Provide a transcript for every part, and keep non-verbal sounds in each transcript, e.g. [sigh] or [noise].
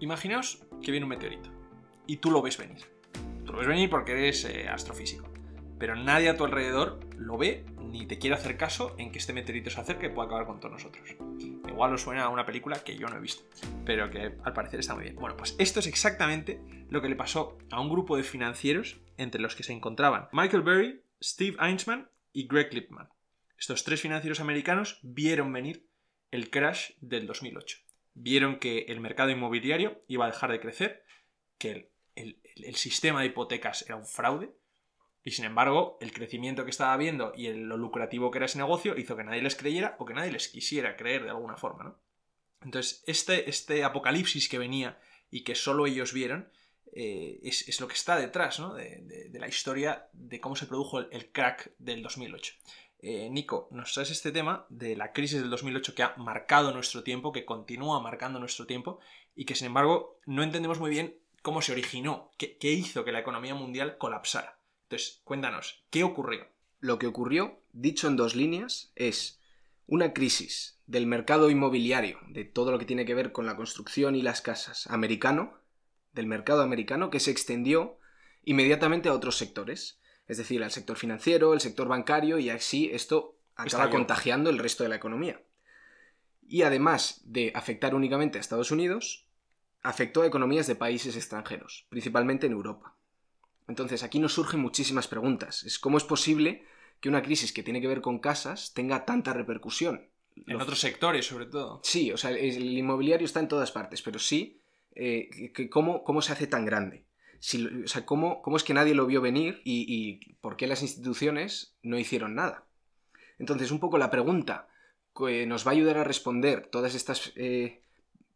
Imaginaos que viene un meteorito y tú lo ves venir. Tú lo ves venir porque eres eh, astrofísico. Pero nadie a tu alrededor lo ve ni te quiere hacer caso en que este meteorito se acerque y pueda acabar con todos nosotros. Igual os suena a una película que yo no he visto, pero que al parecer está muy bien. Bueno, pues esto es exactamente lo que le pasó a un grupo de financieros entre los que se encontraban Michael Berry, Steve Einsman y Greg Lipman. Estos tres financieros americanos vieron venir el crash del 2008. Vieron que el mercado inmobiliario iba a dejar de crecer, que el, el sistema de hipotecas era un fraude, y sin embargo, el crecimiento que estaba viendo y lo lucrativo que era ese negocio hizo que nadie les creyera o que nadie les quisiera creer de alguna forma, ¿no? Entonces, este, este apocalipsis que venía y que solo ellos vieron, eh, es, lo que está detrás ¿no? de, la historia de cómo se produjo el, crack del 2008. Eh, Nico, nos traes este tema de la crisis del 2008 que ha marcado nuestro tiempo, que continúa marcando nuestro tiempo y que sin embargo no entendemos muy bien cómo se originó, qué hizo que la economía mundial colapsara. Entonces, cuéntanos, ¿qué ocurrió? Lo que ocurrió, dicho en dos líneas, es una crisis del mercado inmobiliario, de todo lo que tiene que ver con la construcción y las casas americano, del mercado americano, que se extendió inmediatamente a otros sectores, es decir, al sector financiero, el sector bancario, y así esto acaba contagiando el resto de la economía. Y además de afectar únicamente a Estados Unidos, afectó a economías de países extranjeros, principalmente en Europa. Entonces aquí nos surgen muchísimas preguntas. Es cómo es posible que una crisis que tiene que ver con casas tenga tanta repercusión. En otros sectores, sobre todo. Sí, o sea, el inmobiliario está en todas partes, pero sí, eh, cómo, se hace tan grande? Sea, ¿cómo, es que nadie lo vio venir y, por qué las instituciones no hicieron nada? Entonces, un poco la pregunta que nos va a ayudar a responder todas estas eh,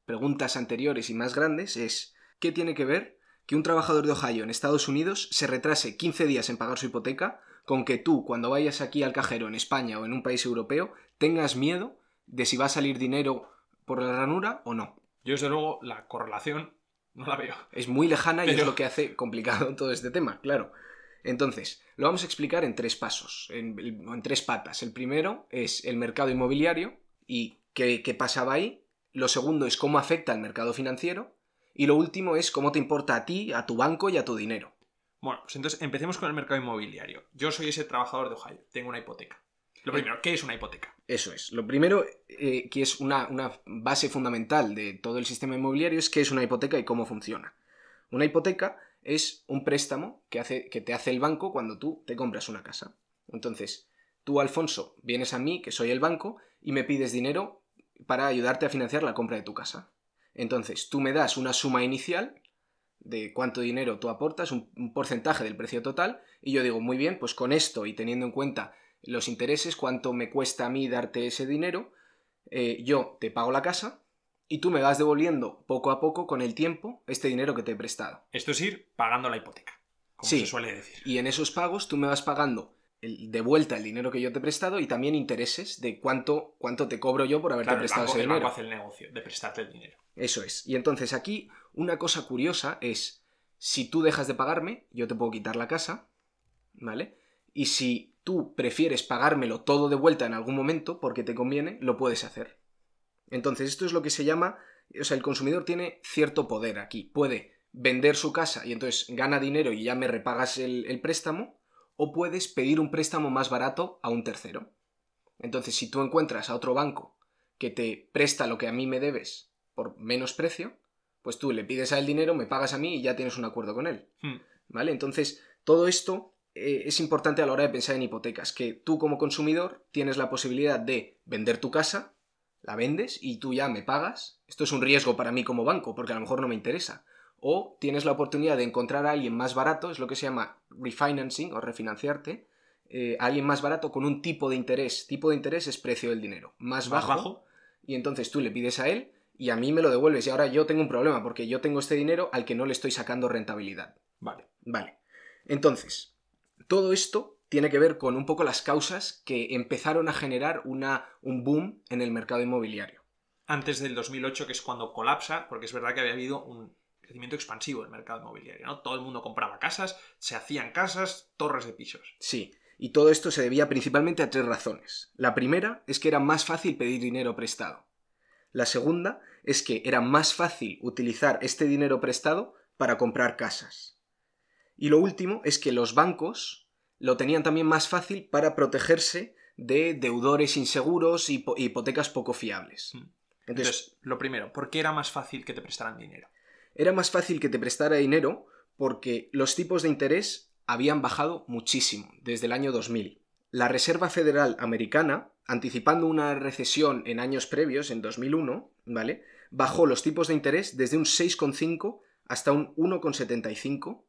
preguntas anteriores y más grandes es, ¿qué tiene que ver que un trabajador de Ohio en Estados Unidos se retrase 15 días en pagar su hipoteca con que tú, cuando vayas aquí al cajero en España o en un país europeo, tengas miedo de si va a salir dinero por la ranura o no. Yo, desde luego, la correlación no la veo. Es muy lejana y es lo que hace complicado [laughs] todo este tema, claro. Entonces, lo vamos a explicar en tres pasos, en, en tres patas. El primero es el mercado inmobiliario y qué, qué pasaba ahí. Lo segundo es cómo afecta al mercado financiero. Y lo último es cómo te importa a ti, a tu banco y a tu dinero. Bueno, pues entonces empecemos con el mercado inmobiliario. Yo soy ese trabajador de Ohio, tengo una hipoteca. Lo primero, ¿qué es una hipoteca? Eso es. Lo primero, eh, que es una, base fundamental de todo el sistema inmobiliario, es qué es una hipoteca y cómo funciona. Una hipoteca es un préstamo que, hace, que te hace el banco cuando tú te compras una casa. Entonces, tú, Alfonso, vienes a mí, que soy el banco, y me pides dinero para ayudarte a financiar la compra de tu casa. Entonces, tú me das una suma inicial de cuánto dinero tú aportas, un, porcentaje del precio total, y yo digo, muy bien, pues con esto y teniendo en cuenta los intereses, cuánto me cuesta a mí darte ese dinero, eh, yo te pago la casa y tú me vas devolviendo poco a poco con el tiempo este dinero que te he prestado. Esto es ir pagando la hipoteca, como se suele decir. Y en esos pagos tú me vas pagando de vuelta el dinero que yo te he prestado y también intereses de cuánto, cuánto te cobro yo por haberte prestado ese dinero. El banco hace el negocio de prestarte el dinero. Eso es. Y entonces aquí una cosa curiosa es, si tú dejas de pagarme, yo te puedo quitar la casa, ¿vale? Y si tú prefieres pagármelo todo de vuelta en algún momento porque te conviene, lo puedes hacer. Entonces esto es lo que se llama, o sea, el consumidor tiene cierto poder aquí. Puede vender su casa y entonces gana dinero y ya me repagas el, el préstamo, o puedes pedir un préstamo más barato a un tercero. Entonces, si tú encuentras a otro banco que te presta lo que a mí me debes por menos precio, pues tú le pides a él dinero, me pagas a mí y ya tienes un acuerdo con él. Hmm. ¿Vale? Entonces, todo esto eh, es importante a la hora de pensar en hipotecas, que tú como consumidor tienes la posibilidad de vender tu casa, la vendes y tú ya me pagas. Esto es un riesgo para mí como banco, porque a lo mejor no me interesa o tienes la oportunidad de encontrar a alguien más barato, es lo que se llama refinancing o refinanciarte, eh, a alguien más barato con un tipo de interés. Tipo de interés es precio del dinero. Más, bajo, Y entonces tú le pides a él y a mí me lo devuelves. Y ahora yo tengo un problema porque yo tengo este dinero al que no le estoy sacando rentabilidad. Vale. Vale. Entonces, todo esto tiene que ver con un poco las causas que empezaron a generar una, un boom en el mercado inmobiliario. Antes del 2008, que es cuando colapsa, porque es verdad que había habido un crecimiento expansivo del mercado inmobiliario, ¿no? Todo el mundo compraba casas, se hacían casas, torres de pisos. Sí, y todo esto se debía principalmente a tres razones. La primera es que era más fácil pedir dinero prestado. La segunda es que era más fácil utilizar este dinero prestado para comprar casas. Y lo último es que los bancos lo tenían también más fácil para protegerse de deudores inseguros y hipotecas poco fiables. Hmm. Entonces, lo primero, ¿por qué era más fácil que te prestaran dinero? Era más fácil que te prestara dinero porque los tipos de interés habían bajado muchísimo desde el año 2000. La Reserva Federal Americana, anticipando una recesión en años previos, en 2001, ¿vale? Bajó los tipos de interés desde un 6,5 hasta un 1,75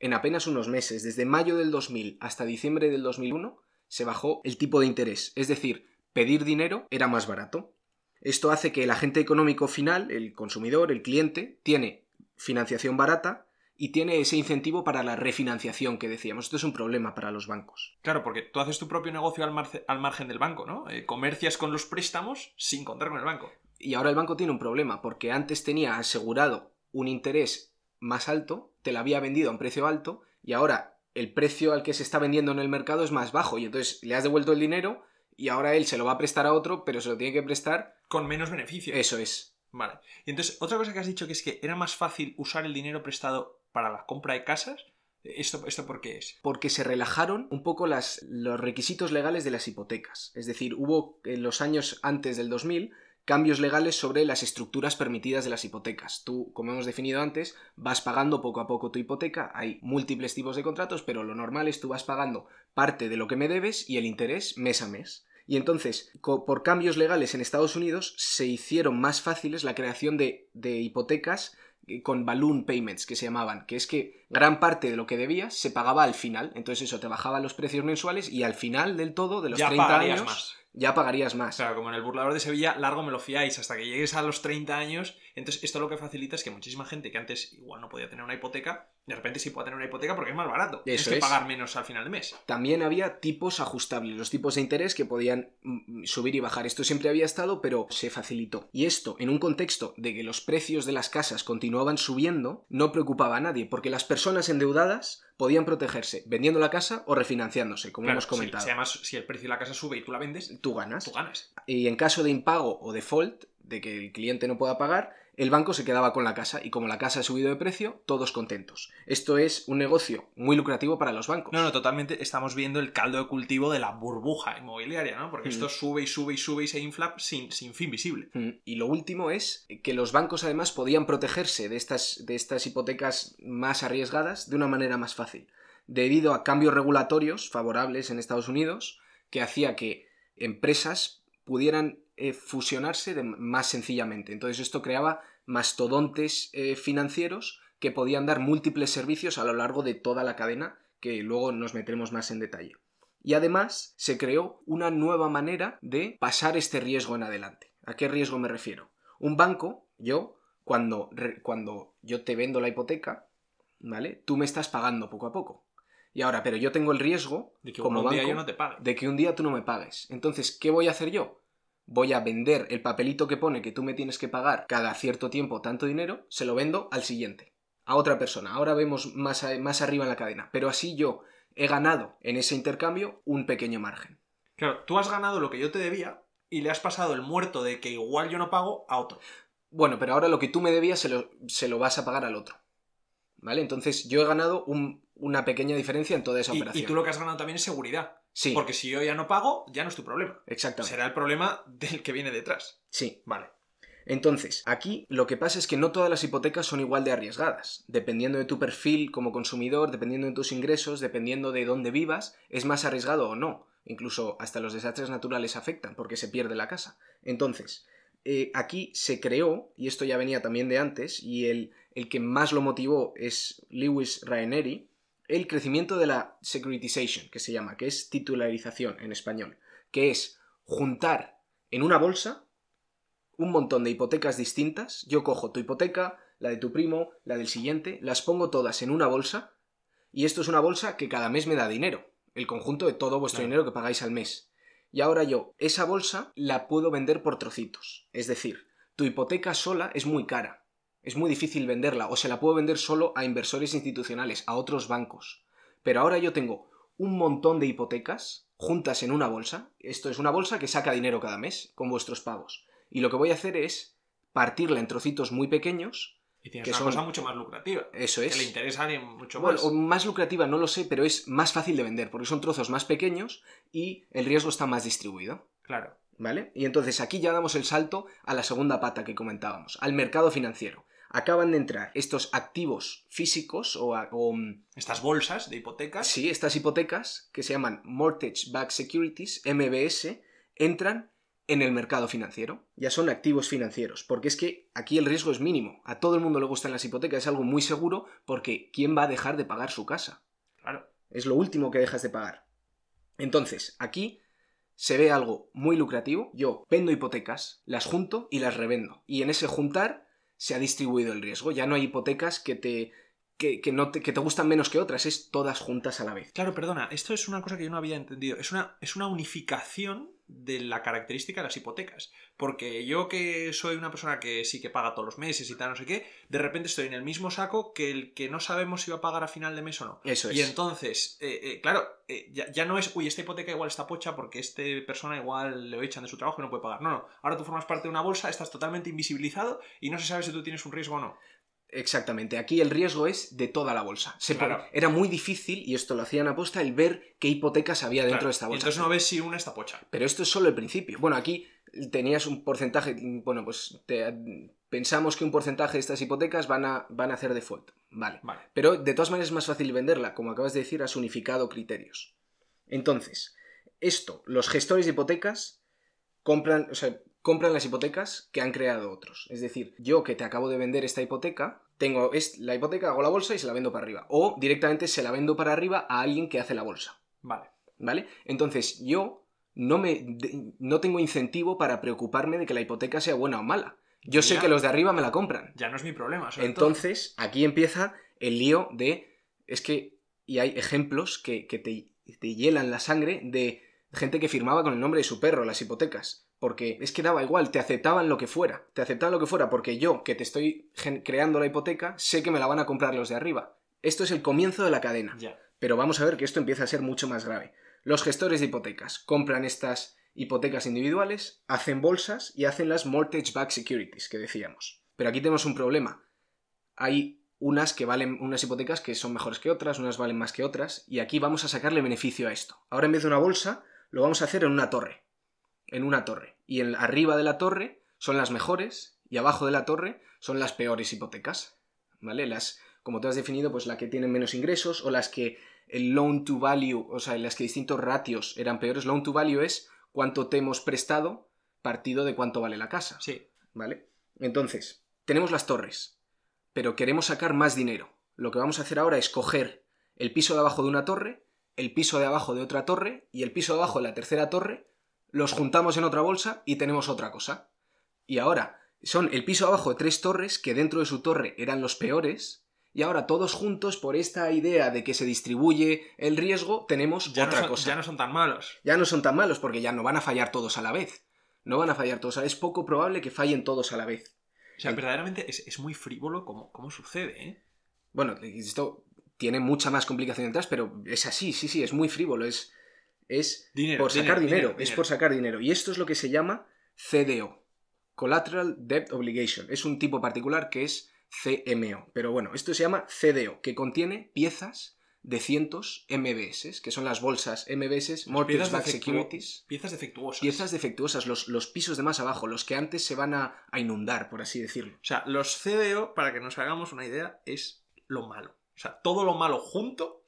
en apenas unos meses. Desde mayo del 2000 hasta diciembre del 2001 se bajó el tipo de interés. Es decir, pedir dinero era más barato. Esto hace que el agente económico final, el consumidor, el cliente, tiene financiación barata y tiene ese incentivo para la refinanciación que decíamos. Esto es un problema para los bancos. Claro, porque tú haces tu propio negocio al, margen del banco, ¿no? Eh, comercias con los préstamos sin contar con el banco. Y ahora el banco tiene un problema, porque antes tenía asegurado un interés más alto, te lo había vendido a un precio alto, y ahora el precio al que se está vendiendo en el mercado es más bajo, y entonces le has devuelto el dinero y ahora él se lo va a prestar a otro, pero se lo tiene que prestar... Con menos beneficio. Eso es. Vale. Y entonces, otra cosa que has dicho que es que era más fácil usar el dinero prestado para la compra de casas. ¿Esto, ¿Esto por qué es? Porque se relajaron un poco las, los requisitos legales de las hipotecas. Es decir, hubo en los años antes del 2000 cambios legales sobre las estructuras permitidas de las hipotecas. Tú, como hemos definido antes, vas pagando poco a poco tu hipoteca. Hay múltiples tipos de contratos, pero lo normal es tú vas pagando parte de lo que me debes y el interés mes a mes. Y entonces, por cambios legales en Estados Unidos, se hicieron más fáciles la creación de, de hipotecas eh, con balloon payments que se llamaban, que es que gran parte de lo que debías se pagaba al final. Entonces eso te bajaba los precios mensuales y al final del todo, de los 30 años, más. Ya pagarías más. Claro, como en el burlador de Sevilla, largo me lo fiáis hasta que llegues a los 30 años. Entonces esto lo que facilita es que muchísima gente que antes igual no podía tener una hipoteca, de repente sí puede tener una hipoteca porque es más barato. Eso es que pagar menos al final de mes. También había tipos ajustables, los tipos de interés que podían mm, subir y bajar. Esto siempre había estado, pero se facilitó. Y esto, en un contexto de que los precios de las casas continuaban subiendo, no preocupaba a nadie, porque las personas endeudadas podían protegerse vendiendo la casa o refinanciándose, como hemos comentado. Si, además, si el precio de la casa sube y tú la vendes, tú ganas. Tú ganas. Y en caso de impago o default, de que el cliente no pueda pagar, el banco se quedaba con la casa y como la casa ha subido de precio, todos contentos. Esto es un negocio muy lucrativo para los bancos. No, no, totalmente estamos viendo el caldo de cultivo de la burbuja inmobiliaria, ¿no? Porque esto mm. sube y sube y sube y se infla sin, sin fin visible. Mm. Y lo último es que los bancos además podían protegerse de estas, de estas hipotecas más arriesgadas de una manera más fácil, debido a cambios regulatorios favorables en Estados Unidos que hacía que empresas pudieran eh, fusionarse más sencillamente. Entonces esto creaba mastodontes eh, financieros que podían dar múltiples servicios a lo largo de toda la cadena, que luego nos meteremos más en detalle. Y además se creó una nueva manera de pasar este riesgo en adelante. ¿A qué riesgo me refiero? Un banco, yo, cuando, cuando yo te vendo la hipoteca, ¿vale? Tú me estás pagando poco a poco. Y ahora, pero yo tengo el riesgo, de que como un día yo no te pague. de que un día tú no me pagues. Entonces, ¿qué voy a hacer yo? Voy a vender el papelito que pone que tú me tienes que pagar cada cierto tiempo tanto dinero, se lo vendo al siguiente, a otra persona. Ahora vemos más, más arriba en la cadena. Pero así yo he ganado en ese intercambio un pequeño margen. Claro, tú has ganado lo que yo te debía y le has pasado el muerto de que igual yo no pago a otro. Bueno, pero ahora lo que tú me debías se lo, se lo vas a pagar al otro. ¿Vale? Entonces yo he ganado una pequeña diferencia en toda esa operación. Y tú lo que has ganado también es seguridad. Sí. Porque si yo ya no pago, ya no es tu problema. Exactamente. Será el problema del que viene detrás. Sí. Vale. Entonces, aquí lo que pasa es que no todas las hipotecas son igual de arriesgadas. Dependiendo de tu perfil como consumidor, dependiendo de tus ingresos, dependiendo de dónde vivas, es más arriesgado o no. Incluso hasta los desastres naturales afectan porque se pierde la casa. Entonces, eh, aquí se creó, y esto ya venía también de antes, y el, el que más lo motivó es Lewis Raineri, el crecimiento de la securitization, que se llama, que es titularización en español, que es juntar en una bolsa un montón de hipotecas distintas. Yo cojo tu hipoteca, la de tu primo, la del siguiente, las pongo todas en una bolsa y esto es una bolsa que cada mes me da dinero, el conjunto de todo vuestro dinero que pagáis al mes. Y ahora yo, esa bolsa la puedo vender por trocitos. Es decir, tu hipoteca sola es muy cara es muy difícil venderla o se la puedo vender solo a inversores institucionales, a otros bancos. Pero ahora yo tengo un montón de hipotecas juntas en una bolsa. Esto es una bolsa que saca dinero cada mes con vuestros pagos. y lo que voy a hacer es partirla en trocitos muy pequeños. Y tienes que una son- cosa mucho más lucrativa. Eso es. Que le interesa a alguien mucho Bueno, más. o más lucrativa no lo sé, pero es más fácil de vender porque son trozos más pequeños y el riesgo está más distribuido. Claro. ¿Vale? Y entonces aquí ya damos el salto a la segunda pata que comentábamos, al mercado financiero. Acaban de entrar estos activos físicos o, mm, Estas bolsas de hipotecas. sí, estas hipotecas que se llaman Mortgage Backed Securities, MBS, entran en el mercado financiero. Ya son activos financieros, porque es que aquí el riesgo es mínimo. A todo el mundo le gustan las hipotecas, es algo muy seguro porque ¿quién va a dejar de pagar su casa? Claro. Es lo último que dejas de pagar. Entonces, aquí se ve algo muy lucrativo. Yo vendo hipotecas, las junto y las revendo. Y en ese juntar se ha distribuido el riesgo. Ya no hay hipotecas que te, que, que no te, que te gustan menos que otras, es todas juntas a la vez. Claro, perdona, esto es una cosa que yo no había entendido. Es una, es una unificación de la característica de las hipotecas. Porque yo que soy una persona que sí que paga todos los meses y tal, no sé qué, de repente estoy en el mismo saco que el que no sabemos si va a pagar a final de mes o no. Eso es. Y entonces, eh, eh, claro, eh, ya, ya no es, uy, esta hipoteca igual está pocha porque este persona igual le echan de su trabajo y no puede pagar. No, no. Ahora tú formas parte de una bolsa, estás totalmente invisibilizado y no se sabe si tú tienes un riesgo o no. Exactamente, aquí el riesgo es de toda la bolsa. Se Claro. Era muy difícil, y esto lo hacían aposta, el ver qué hipotecas había dentro Claro, de esta bolsa. entonces no ves si una está pocha. Pero esto es solo el principio. Bueno, aquí tenías un porcentaje, bueno, pues te- pensamos que un porcentaje de estas hipotecas van a, van a hacer default. Vale. Vale. Pero de todas maneras es más fácil venderla, como acabas de decir, has unificado criterios. Entonces, esto, los gestores de hipotecas compran, o sea, compran las hipotecas que han creado otros. Es decir, yo que te acabo de vender esta hipoteca, tengo es- la hipoteca, hago la bolsa y se la vendo para arriba. O directamente se la vendo para arriba a alguien que hace la bolsa. Vale. ¿Vale? Entonces, yo no, me, no tengo incentivo para preocuparme de que la hipoteca sea buena o mala. Yo sé que los de arriba me la compran. Ya no es mi problema. Entonces, aquí empieza el lío de. Es que. Y hay ejemplos que, que te, te hielan la sangre de gente que firmaba con el nombre de su perro las hipotecas. Porque es que daba igual, te aceptaban lo que fuera. Te aceptaban lo que fuera porque yo, que te estoy creando la hipoteca, sé que me la van a comprar los de arriba. Esto es el comienzo de la cadena. Pero vamos a ver que esto empieza a ser mucho más grave. Los gestores de hipotecas compran estas hipotecas individuales, hacen bolsas y hacen las mortgage backed securities que decíamos. Pero aquí tenemos un problema. Hay unas que valen unas hipotecas que son mejores que otras, unas valen más que otras, y aquí vamos a sacarle beneficio a esto. Ahora en vez de una bolsa, lo vamos a hacer en una torre. En una torre. Y en, arriba de la torre son las mejores y abajo de la torre son las peores hipotecas. ¿Vale? Las, como tú has definido, pues las que tienen menos ingresos o las que el loan to value, o sea, las que distintos ratios eran peores. Loan to value es cuánto te hemos prestado partido de cuánto vale la casa. Sí. ¿Vale? Entonces, tenemos las torres, pero queremos sacar más dinero. Lo que vamos a hacer ahora es coger el piso de abajo de una torre, el piso de abajo de otra torre y el piso de abajo de la tercera torre, los juntamos en otra bolsa y tenemos otra cosa. Y ahora, son el piso abajo de tres torres que dentro de su torre eran los peores, y ahora todos juntos, por esta idea de que se distribuye el riesgo, tenemos Ya, no otra son, cosa ya no son tan malos. ya no son tan malos porque ya no van a fallar todos a la vez. No van a fallar todos a la vez. Es poco probable que fallen todos a la vez. O sea, En- verdaderamente es, es muy frívolo como, como sucede, ¿eh? Bueno, esto tiene mucha más complicación detrás, pero es así, sí, sí, es muy frívolo. Es, es Dinero, por sacar dinero, dinero, dinero, es por sacar dinero. Y esto es lo que se llama CDO. Collateral Debt Obligation. Es un tipo particular que es CMO. Pero bueno, esto se llama CDO, que contiene piezas de cientos MBS, que son las bolsas MBS, Mortgage defectuo- Securities. Piezas defectuosas. Piezas defectuosas, los, los pisos de más abajo, los que antes se van a, a inundar, por así decirlo. O sea, los CDO, para que nos hagamos una idea, es lo malo. O sea, todo lo malo junto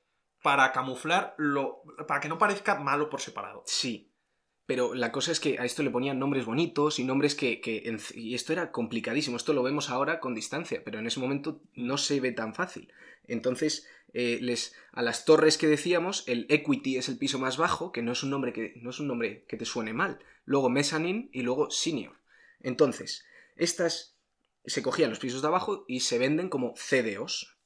para camuflar lo. para que no parezca malo por separado. Sí. Pero la cosa es que a esto le ponían nombres bonitos y nombres que... que y esto era complicadísimo. Esto lo vemos ahora con distancia, pero en ese momento no se ve tan fácil. Entonces, eh, les, a las torres que decíamos, el equity es el piso más bajo, que no es un nombre que, no es un nombre que te suene mal. Luego mezzanine y luego senior. Entonces, estas se cogían los pisos de abajo y se venden como CDOs.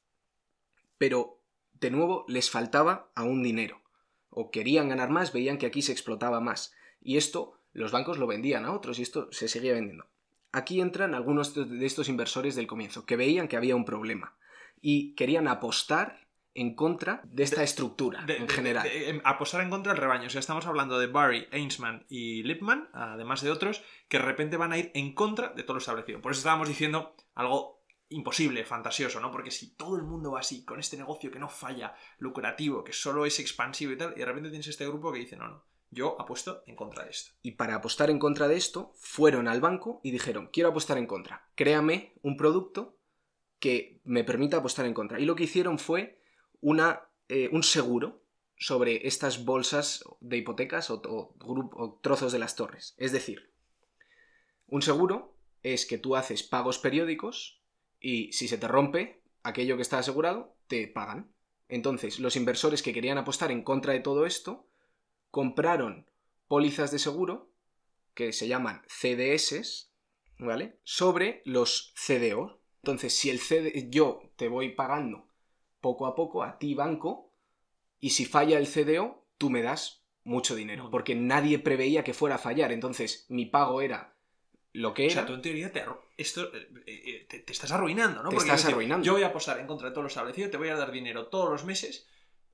Pero, de nuevo, les faltaba aún dinero. O querían ganar más, veían que aquí se explotaba más. Y esto, los bancos lo vendían a otros y esto se seguía vendiendo. Aquí entran algunos de estos inversores del comienzo, que veían que había un problema y querían apostar en contra de esta estructura De- en de- general. em, apostar en contra del rebaño. O sea, estamos hablando de Barry, Ainsman y Lipman, además de otros, que de repente van a ir en contra de todo lo establecido. Por eso estábamos diciendo algo imposible, fantasioso, ¿no? Porque si todo el mundo va así, con este negocio que no falla, lucrativo, que solo es expansivo y tal, y de repente tienes este grupo que dice, no, no, yo apuesto en contra de esto. Y para apostar en contra de esto, fueron al banco y dijeron, quiero apostar en contra, créame un producto que me permita apostar en contra. Y lo que hicieron fue una, eh, un seguro sobre estas bolsas de hipotecas o, trozos de las torres. Es decir, un seguro es que tú haces pagos periódicos y si se te rompe aquello que está asegurado, te pagan. Entonces, los inversores que querían apostar en contra de todo esto, compraron pólizas de seguro que se llaman CDS, ¿vale? Sobre los CDO. Entonces, si el CD, yo te voy pagando poco a poco a ti banco y si falla el CDO, tú me das mucho dinero, porque nadie preveía que fuera a fallar. Entonces, mi pago era lo que O sea, tú en teoría te, esto, eh, eh, te, te estás arruinando, ¿no? Te Porque estás arruinando. Yo voy a apostar en contra de todo lo establecido, te voy a dar dinero todos los meses,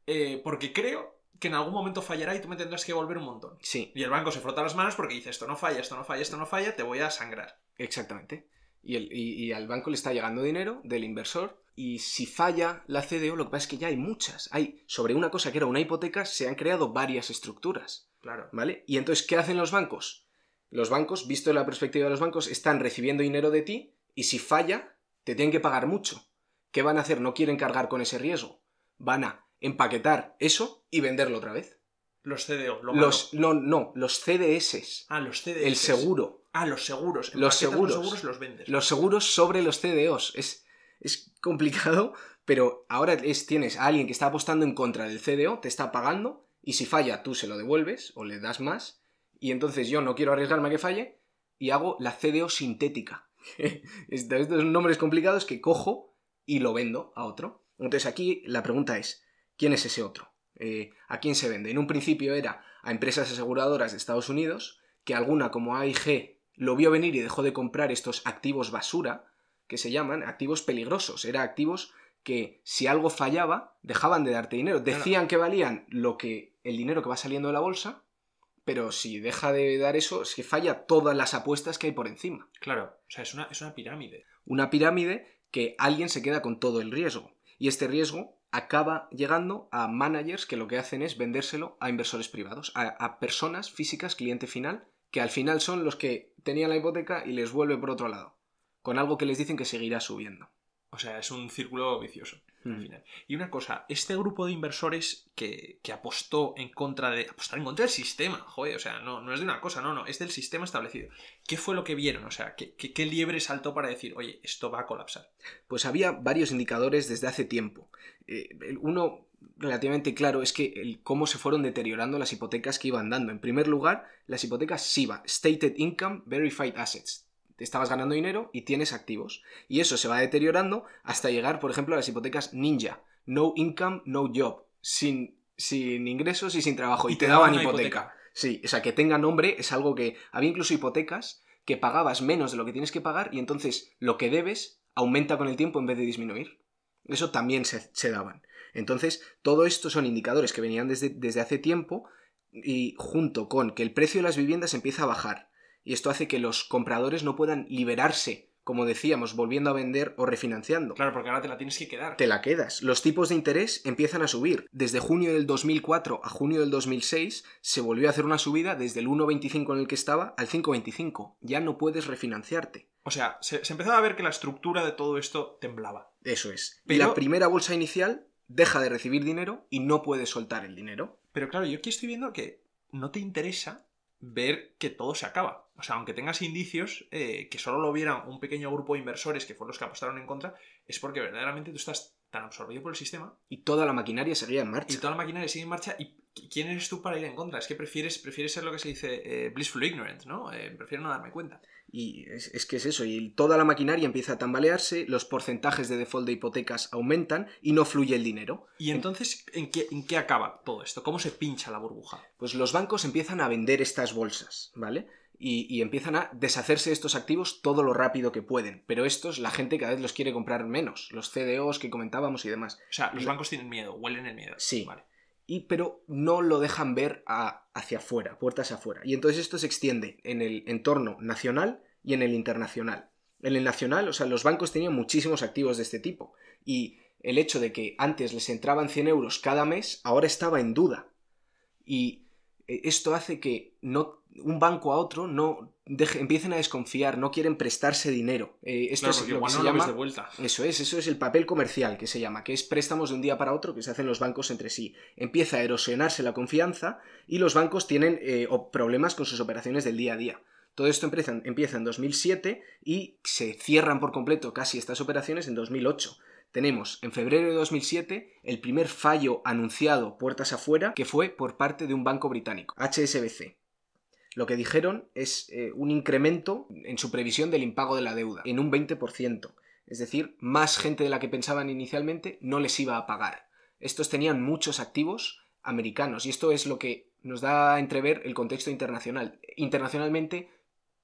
eh, porque creo que en algún momento fallará y tú me tendrás que volver un montón. Sí, Y el banco se frota las manos porque dice, esto no falla, esto no falla, esto no falla, te voy a sangrar. Exactamente. Y, el- y- y al banco le está llegando dinero del inversor. Y si falla la CDO, lo que pasa es que ya hay muchas. Hay, sobre una cosa que era una hipoteca, se han creado varias estructuras. Claro. ¿Vale? Y entonces, ¿qué hacen los bancos? Los bancos, visto de la perspectiva de los bancos, están recibiendo dinero de ti y si falla, te tienen que pagar mucho. ¿Qué van a hacer? No quieren cargar con ese riesgo. Van a empaquetar eso y venderlo otra vez. Los CDO, lo Los, malo. no, no, los CDS. Ah, los CDS. El seguro. Ah, los seguros. Los seguros. Los seguros los vendes. Los seguros sobre los CDOs. Es, es complicado, pero ahora es, tienes a alguien que está apostando en contra del CDO, te está pagando, y si falla tú se lo devuelves o le das más, y entonces yo no quiero arriesgarme a que falle, y hago la CDO sintética. [laughs] Esto- Estos son nombres complicados que cojo y lo vendo a otro. Entonces aquí la pregunta es, ¿quién es ese otro? Eh, ¿A quién se vende? En un principio era a empresas aseguradoras de Estados Unidos, que alguna como AIG lo vio venir y dejó de comprar estos activos basura, que se llaman activos peligrosos. Era activos que si algo fallaba, dejaban de darte dinero. Decían que valían lo que el dinero que va saliendo de la bolsa, pero si deja de dar eso, es que falla todas las apuestas que hay por encima. Claro. O sea, es una, es una pirámide. Una pirámide que alguien se queda con todo el riesgo. Y este riesgo acaba llegando a managers que lo que hacen es vendérselo a inversores privados, a, a personas físicas, cliente final, que al final son los que tenían la hipoteca y les vuelve por otro lado, con algo que les dicen que seguirá subiendo. O sea, es un círculo vicioso. Al Mm. final. Y una cosa, este grupo de inversores que, que apostó en contra de. apostar en contra del sistema, joder, o sea, no, no es de una cosa, no, no, es del sistema establecido. ¿Qué fue lo que vieron? O sea, ¿qué, qué, qué liebre saltó para decir, oye, esto va a colapsar? Pues había varios indicadores desde hace tiempo. Eh, el- uno relativamente claro es que el, cómo se fueron deteriorando las hipotecas que iban dando. En primer lugar, las hipotecas SIVA, Stated Income Verified Assets. Te estabas ganando dinero y tienes activos. Y eso se va deteriorando hasta llegar, por ejemplo, a las hipotecas Ninja, No Income, No Job, sin, sin ingresos y sin trabajo. Y, te, daban, hipoteca. Sí, o sea, que tenga nombre es algo que... Había incluso hipotecas que pagabas menos de lo que tienes que pagar y entonces lo que debes aumenta con el tiempo en vez de disminuir. Eso también se, se daban. Entonces, todo esto son indicadores que venían desde, desde hace tiempo y junto con que el precio de las viviendas empieza a bajar. Y esto hace que los compradores no puedan liberarse, como decíamos, volviendo a vender o refinanciando. Claro, porque ahora te la tienes que quedar. Te la quedas. Los tipos de interés empiezan a subir. Desde junio del 2004 a junio del 2006 se volvió a hacer una subida desde el 1,25 en el que estaba al 5,25. Ya no puedes refinanciarte. O sea, se, se empezaba a ver que la estructura de todo esto temblaba. Eso es. Y Pero- la primera bolsa inicial deja de recibir dinero y no puede soltar el dinero. Pero claro, yo aquí estoy viendo que no te interesa ver que todo se acaba. O sea, aunque tengas indicios eh, que solo lo vieran un pequeño grupo de inversores que fueron los que apostaron en contra, es porque verdaderamente tú estás tan absorbido por el sistema Y toda la maquinaria seguía en y marcha. toda la maquinaria sigue en marcha y ¿quién eres tú para ir en contra? Es que prefieres, prefieres ser lo que se dice eh, blissful ignorant, ¿no? Eh, prefiero no darme cuenta. Y es, es que es eso, y toda la maquinaria empieza a tambalearse, los porcentajes de default de hipotecas aumentan y no fluye el dinero. Y entonces, ¿en qué, ¿en qué acaba todo esto? ¿Cómo se pincha la burbuja? Pues los bancos empiezan a vender estas bolsas, ¿vale? Y, y empiezan a deshacerse de estos activos todo lo rápido que pueden. Pero estos, la gente cada vez los quiere comprar menos. Los CDOs que comentábamos y demás. O sea, los bancos tienen miedo, huelen el miedo. Sí. Vale. y pero no lo dejan ver a- hacia afuera, puertas afuera. Y entonces esto se extiende en el entorno nacional y en el internacional. En el nacional, o sea, los bancos tenían muchísimos activos de este tipo. Y el hecho de que antes les entraban 100 euros cada mes, ahora estaba en duda. Y esto hace que no, un banco a otro no deje- empiecen a desconfiar, no quieren prestarse dinero. Eh, esto Claro, es lo que se no llama de vuelta. eso es, eso es el papel comercial que se llama, que es préstamos de un día para otro que se hacen los bancos entre sí. Empieza a erosionarse la confianza y los bancos tienen eh, problemas con sus operaciones del día a día. Todo esto empieza, empieza en 2007 y se cierran por completo casi estas operaciones en 2008. Tenemos en febrero de 2007 el primer fallo anunciado puertas afuera que fue por parte de un banco británico, HSBC. Lo que dijeron es eh, un incremento en su previsión del impago de la deuda, en un 20%. Es decir, más gente de la que pensaban inicialmente no les iba a pagar. Estos tenían muchos activos americanos y esto es lo que nos da a entrever el contexto internacional. Internacionalmente,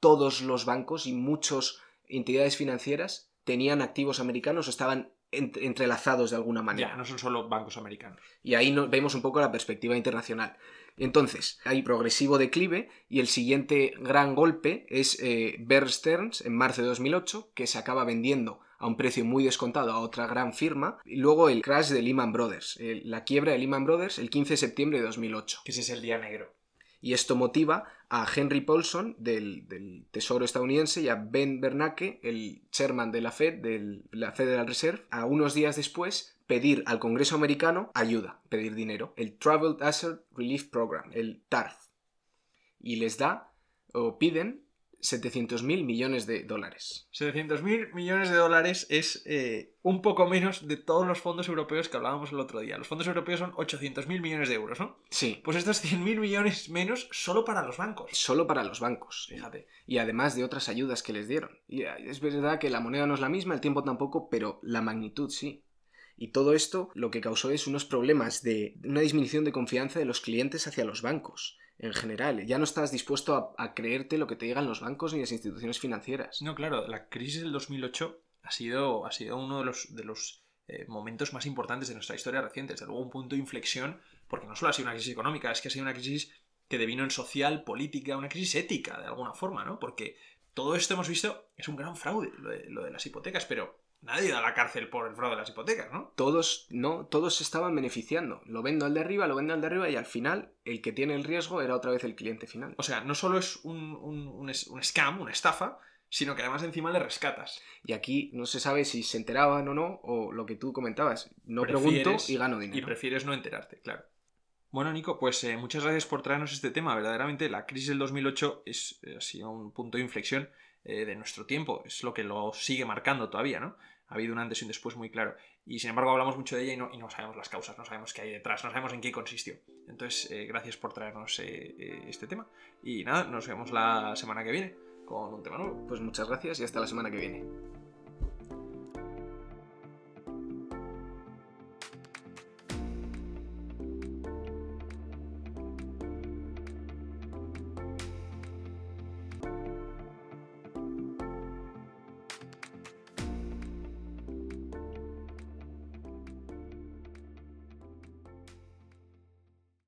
todos los bancos y muchas entidades financieras tenían activos americanos o estaban entrelazados de alguna manera. Ya, no son solo bancos americanos. Y ahí no- vemos un poco la perspectiva internacional. Entonces, hay progresivo declive y el siguiente gran golpe es eh, Bear Stearns en marzo de 2008, que se acaba vendiendo a un precio muy descontado a otra gran firma. Y luego el crash de Lehman Brothers, eh, la quiebra de Lehman Brothers el 15 de septiembre de 2008. Que ese es el día negro. Y esto motiva a Henry Paulson del, Tesoro estadounidense y a Ben Bernanke, el chairman de la Fed, de la Federal Reserve, a unos días después pedir al Congreso americano ayuda, pedir dinero, el Travel Asset Relief Program, el TARF. Y les da o piden 700 mil millones de dólares. 700 mil millones de dólares es eh, un poco menos de todos los fondos europeos que hablábamos el otro día. Los fondos europeos son 800 mil millones de euros, ¿no? Sí, Pues estos 100 mil millones menos solo para los bancos. solo para los bancos. Fíjate. y además de otras ayudas que les dieron. Y eh, es verdad que la moneda no es la misma, el tiempo tampoco, pero la magnitud sí. Y todo esto lo que causó es unos problemas de una disminución de confianza de los clientes hacia los bancos en general. Ya no estás dispuesto a, creerte lo que te digan los bancos ni las instituciones financieras. No, claro, la crisis del 2008 ha sido, ha sido uno de los, de los eh, momentos más importantes de nuestra historia reciente. Desde luego un punto de inflexión, porque no solo ha sido una crisis económica, es que ha sido una crisis que devino en social, política, una crisis ética, de alguna forma, ¿no? Porque todo esto hemos visto es un gran fraude, lo de, lo de las hipotecas, pero nadie da a la cárcel por el fraude de las hipotecas, ¿no? Todos, no, todos se estaban beneficiando. Lo vendo al de arriba, lo vendo al de arriba y al final el que tiene el riesgo era otra vez el cliente final. O sea, no solo es un, un, un scam, una estafa, sino que además encima le rescatas. Y aquí no se sabe si se enteraban o no, o lo que tú comentabas. No Prefieres- pregunto y gano Y dinero. prefieres no enterarte, claro. Bueno, Nico, pues eh, muchas gracias por traernos este tema. Verdaderamente, la crisis del 2008 es, eh, ha sido un punto de inflexión eh, de nuestro tiempo. Es lo que lo sigue marcando todavía, ¿no? Ha habido un antes y un después muy claro. Y sin embargo, hablamos mucho de ella y no, y no sabemos las causas, no sabemos qué hay detrás, no sabemos en qué consistió. Entonces, eh, gracias por traernos eh, este tema. Y nada, nos vemos la semana que viene con un tema nuevo. Pues muchas gracias y hasta la semana que viene.